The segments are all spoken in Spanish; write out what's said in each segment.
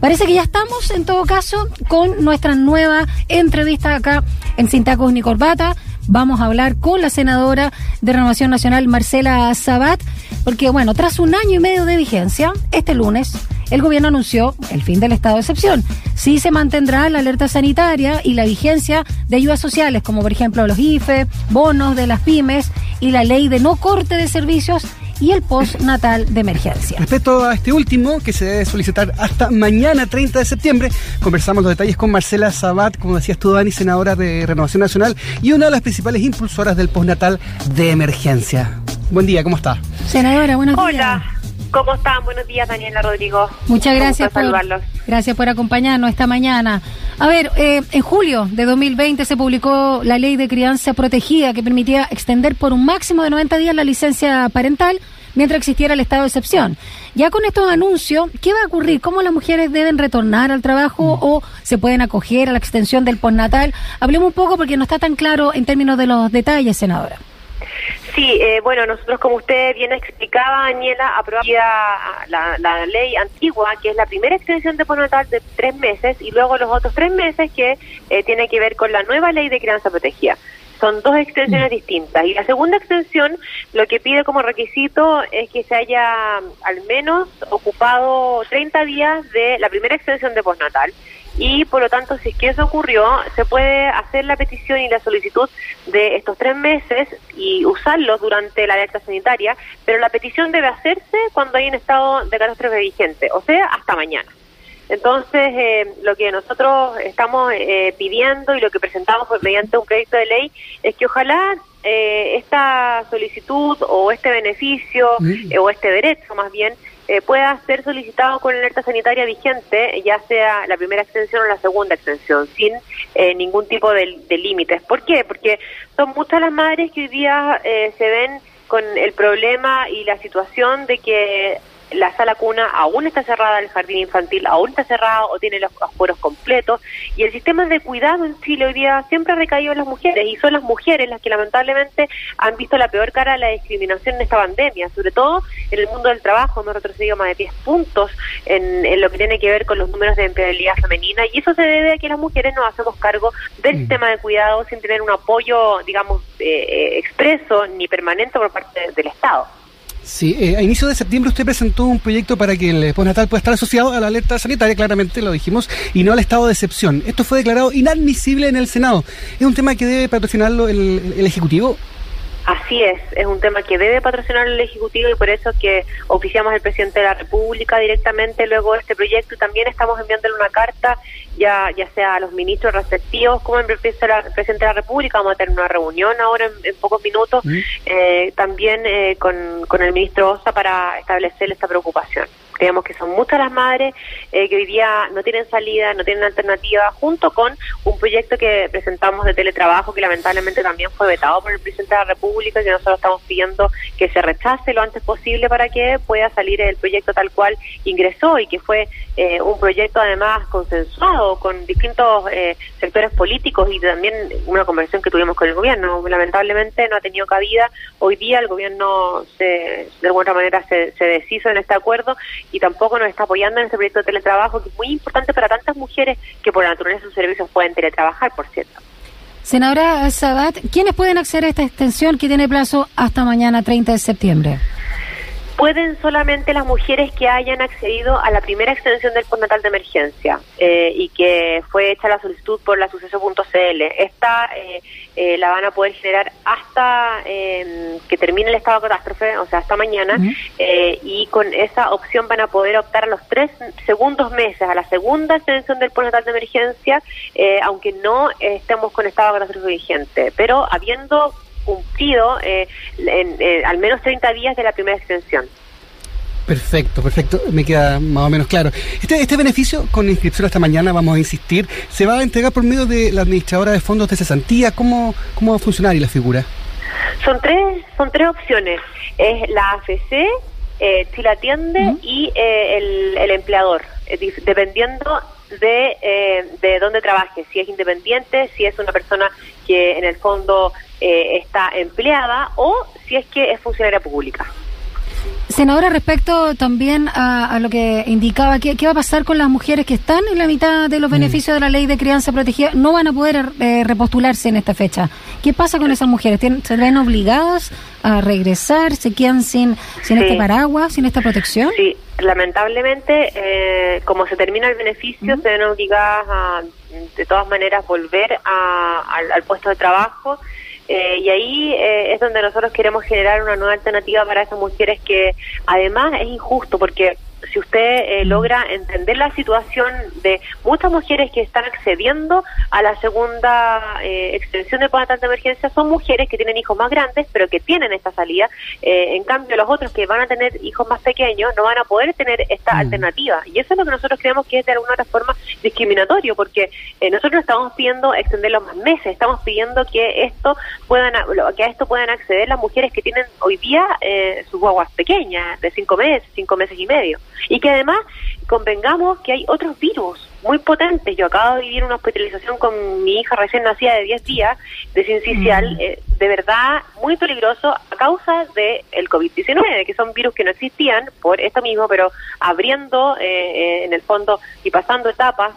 Parece que ya estamos, en todo caso, con nuestra nueva entrevista acá en ni Corbata. Vamos a hablar con la senadora de Renovación Nacional, Marcela Sabat, porque, bueno, tras un año y medio de vigencia, este lunes el gobierno anunció el fin del estado de excepción. Sí se mantendrá la alerta sanitaria y la vigencia de ayudas sociales, como por ejemplo los IFE, bonos de las pymes y la ley de no corte de servicios y el postnatal de emergencia. Respecto a este último, que se debe solicitar hasta mañana 30 de septiembre, conversamos los detalles con Marcela Sabat, como decías tú, Dani, senadora de Renovación Nacional y una de las principales impulsoras del postnatal de emergencia. Buen día, ¿cómo está? Senadora, buenos días. Hola. ¿Cómo están? Buenos días, Daniela Rodrigo. Muchas gracias por, gracias por acompañarnos esta mañana. A ver, eh, en julio de 2020 se publicó la ley de crianza protegida que permitía extender por un máximo de 90 días la licencia parental mientras existiera el estado de excepción. Ya con estos anuncios, ¿qué va a ocurrir? ¿Cómo las mujeres deben retornar al trabajo mm. o se pueden acoger a la extensión del postnatal? Hablemos un poco porque no está tan claro en términos de los detalles, senadora. Sí, eh, bueno, nosotros como usted bien explicaba, Daniela, aprobamos la, ley antigua, que es la primera extensión de postnatal de tres meses, y luego los otros tres meses que eh, tiene que ver con la nueva ley de crianza protegida. Son dos extensiones mm. distintas. Y la segunda extensión lo que pide como requisito es que se haya al menos ocupado 30 días de la primera extensión de postnatal y por lo tanto si es que eso ocurrió se puede hacer la petición y la solicitud de estos tres meses y usarlos durante la alerta sanitaria, pero la petición debe hacerse cuando hay un estado de catástrofe vigente, o sea, hasta mañana. Entonces, eh, lo que nosotros estamos eh, pidiendo y lo que presentamos mediante un proyecto de ley es que ojalá eh, esta solicitud o este beneficio mm. o este derecho más bien eh, pueda ser solicitado con alerta sanitaria vigente, ya sea la primera extensión o la segunda extensión, sin eh, ningún tipo de, de, límites. ¿Por qué? Porque son muchas las madres que hoy día eh, se ven con el problema y la situación de que la sala cuna aún está cerrada, el jardín infantil aún está cerrado o tiene los aforos completos y el sistema de cuidado en Chile hoy día siempre ha recaído en las mujeres y son las mujeres las que lamentablemente han visto la peor cara de la discriminación en esta pandemia, sobre todo en el mundo del trabajo, hemos retrocedido más de 10 puntos en, lo que tiene que ver con los números de empleabilidad femenina y eso se debe a que las mujeres nos hacemos cargo del mm. sistema de cuidado sin tener un apoyo, digamos, eh, eh, expreso ni permanente por parte del Estado. Sí, eh, a inicio de septiembre usted presentó un proyecto para que el postnatal pueda estar asociado a la alerta sanitaria, claramente lo dijimos, y no al estado de excepción. Esto fue declarado inadmisible en el Senado. ¿Es un tema que debe patrocinarlo el, el Ejecutivo? Así es, es un tema que debe patrocinar el Ejecutivo y por eso que oficiamos al presidente de la República directamente luego de este proyecto. Y también estamos enviándole una carta ya ya sea a los ministros respectivos como el presidente de la República, vamos a tener una reunión ahora en, pocos minutos, eh, también eh, con, con el ministro Osa para establecer esta preocupación. Creemos que son muchas las madres eh, que hoy día no tienen salida, no tienen alternativa, junto con un proyecto que presentamos de teletrabajo que lamentablemente también fue vetado por el presidente de la República, que nosotros estamos pidiendo que se rechace lo antes posible para que pueda salir el proyecto tal cual ingresó y que fue eh, un proyecto además consensuado con distintos eh, sectores políticos y también una conversación que tuvimos con el gobierno. Lamentablemente no ha tenido cabida. Hoy día el gobierno se, de alguna manera se, se deshizo en este acuerdo y tampoco nos está apoyando en ese proyecto de teletrabajo que es muy importante para tantas mujeres que por la naturaleza sus servicios pueden teletrabajar, por cierto. Senadora Sabat, ¿quiénes pueden acceder a esta extensión que tiene plazo hasta mañana 30 de septiembre? Pueden solamente las mujeres que hayan accedido a la primera extensión del postnatal de emergencia eh, y que fue hecha la solicitud por la suceso.cl. Esta eh, eh, la van a poder generar hasta em, que termine el estado de catástrofe, o sea, hasta mañana, y con esa opción van a poder optar a los tres segundos meses, a la segunda extensión del postnatal de emergencia, aunque no estemos con estado de catástrofe vigente, pero habiendo cumplido eh, en, eh, al menos 30 días de la primera extensión. Perfecto, perfecto, me queda más o menos claro. Este, este beneficio, con inscripción hasta mañana, vamos a insistir, ¿se va a entregar por medio de la administradora de fondos de cesantía? ¿Cómo, cómo va a funcionar y la figura? Son tres, son tres opciones. Es la AFC, eh, si la atiende y eh, el, el, empleador, dependiendo de, de dónde trabaje, si es independiente, si es una persona que en el fondo eh, está empleada o si es que es funcionaria pública. Senadora, respecto también a, lo que indicaba, ¿qué, va a pasar con las mujeres que están en la mitad de los mm. beneficios de la ley de crianza protegida? No van a poder eh, repostularse en esta fecha. ¿Qué pasa con esas mujeres? ¿Se ven obligadas a regresar? ¿Se quedan sin, sin este paraguas, sin esta protección? Sí, lamentablemente, eh, como se termina el beneficio, se ven obligadas a, de todas maneras, volver al puesto de trabajo eh, y ahí eh, es donde nosotros queremos generar una nueva alternativa para esas mujeres que además es injusto porque si usted eh, mm. logra entender la situación de muchas mujeres que están accediendo a la segunda eh, extensión de postnatal de emergencia, son mujeres que tienen hijos más grandes, pero que tienen esta salida. Eh, en cambio, los otros que van a tener hijos más pequeños no van a poder tener esta mm. alternativa. Y eso es lo que nosotros creemos que es de alguna otra forma discriminatorio, porque nosotros estamos pidiendo extender los más meses, estamos pidiendo que esto puedan que a esto puedan acceder las mujeres que tienen hoy día sus guaguas pequeñas, de cinco meses, cinco meses y medio. Y que además convengamos que hay otros virus muy potentes. Yo acabo de vivir una hospitalización con mi hija recién nacida de 10 días de sincicial, mm. eh, de verdad muy peligroso a causa del el COVID-19, que son virus que no existían por esto mismo, pero abriendo eh, eh, en el fondo y pasando etapas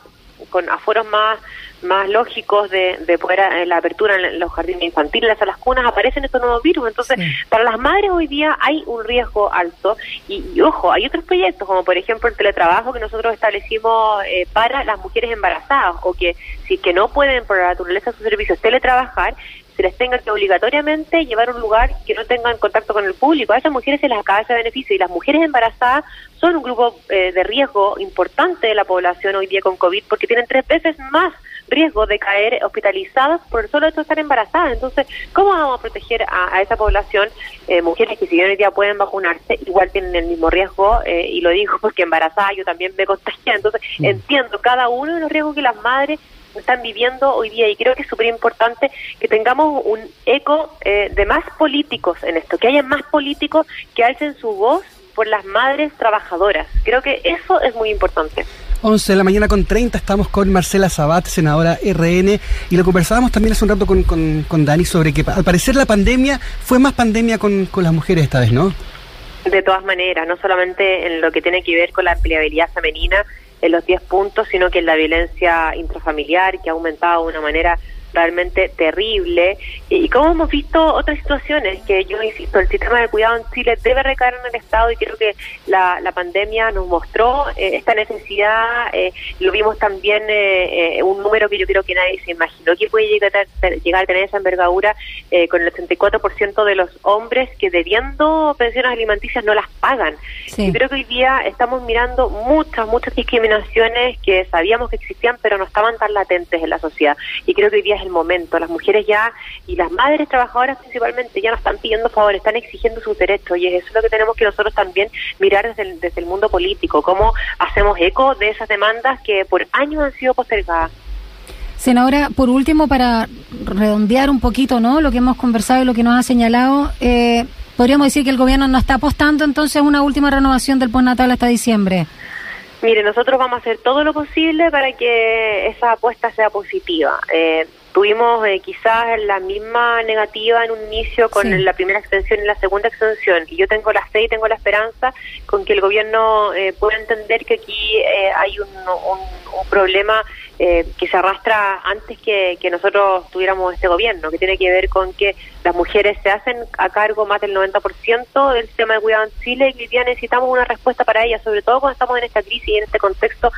con aforos más más lógicos de, de poder eh, la apertura en los jardines infantiles, a las cunas, aparecen estos nuevos virus. Entonces, para las madres hoy día hay un riesgo alto. Y, ojo, hay otros proyectos, como por ejemplo el teletrabajo que nosotros establecimos eh, para las mujeres embarazadas, o que si que no pueden por la naturaleza de sus servicios teletrabajar, se les tenga que obligatoriamente llevar a un lugar que no tengan contacto con el público. A esas mujeres se les acaba ese beneficio y las mujeres embarazadas son un grupo eh, de riesgo importante de la población hoy día con COVID porque tienen tres veces más riesgo de caer hospitalizadas por solo hecho de estar embarazadas. Entonces, ¿cómo vamos a proteger a, esa población? Eh, mujeres que si bien hoy día pueden vacunarse, igual tienen el mismo riesgo, eh, y lo digo porque embarazada yo también me contagié. Entonces, mm. entiendo cada uno de los riesgos que las madres están viviendo hoy día y creo que es súper importante que tengamos un eco eh, de más políticos en esto, que haya más políticos que alcen su voz por las madres trabajadoras. Creo que eso es muy importante. 11 de la mañana con 30 estamos con Marcela Sabat, senadora RN, y lo conversábamos también hace un rato con, con, Dani sobre que al parecer la pandemia fue más pandemia con, con las mujeres esta vez, ¿no? De todas maneras, no solamente en lo que tiene que ver con la empleabilidad femenina en los 10 puntos, sino que en la violencia intrafamiliar, que ha aumentado de una manera realmente terrible. Y como hemos visto otras situaciones, que yo insisto, el sistema de cuidado en Chile debe recaer en el Estado y creo que la, la pandemia nos mostró eh, esta necesidad. Eh, lo vimos también eh, un número que yo creo que nadie se imaginó que puede llegar a, llegar a tener esa envergadura con el 84% de los hombres que debiendo pensiones alimenticias no las pagan. Y creo que hoy día estamos mirando muchas, muchas discriminaciones que sabíamos que existían, pero no estaban tan latentes en la sociedad. Y creo que hoy día el momento. Las mujeres ya, y las madres trabajadoras principalmente, ya no están pidiendo favores, están exigiendo sus derechos. Y es eso lo que tenemos que nosotros también mirar desde el, desde el mundo político, cómo hacemos eco de esas demandas que por años han sido postergadas. Senadora, por último, para redondear un poquito ¿no? lo que hemos conversado y lo que nos ha señalado, eh, podríamos decir que el gobierno no está apostando entonces una última renovación del postnatal hasta diciembre. Mire, nosotros vamos a hacer todo lo posible para que esa apuesta sea positiva. Eh, Tuvimos eh, quizás la misma negativa en un inicio con la primera extensión y la segunda extensión. Y yo tengo la fe y tengo la esperanza con que el gobierno eh, pueda entender que aquí eh, hay un, problema eh, que se arrastra antes que, que, nosotros tuviéramos este gobierno, que tiene que ver con que las mujeres se hacen a cargo más del 90% del sistema de cuidado en Chile y hoy día necesitamos una respuesta para ellas, sobre todo cuando estamos en esta crisis y en este contexto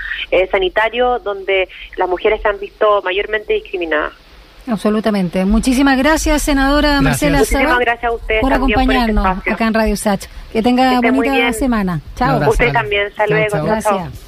sanitario donde las mujeres se han visto mayormente discriminadas. Absolutamente. Muchísimas gracias, senadora Marcela Muchísimas gracias a usted por acompañarnos acá en Radio Sach. Que tenga bonita semana. Chao. Usted también. Hasta luego. Gracias.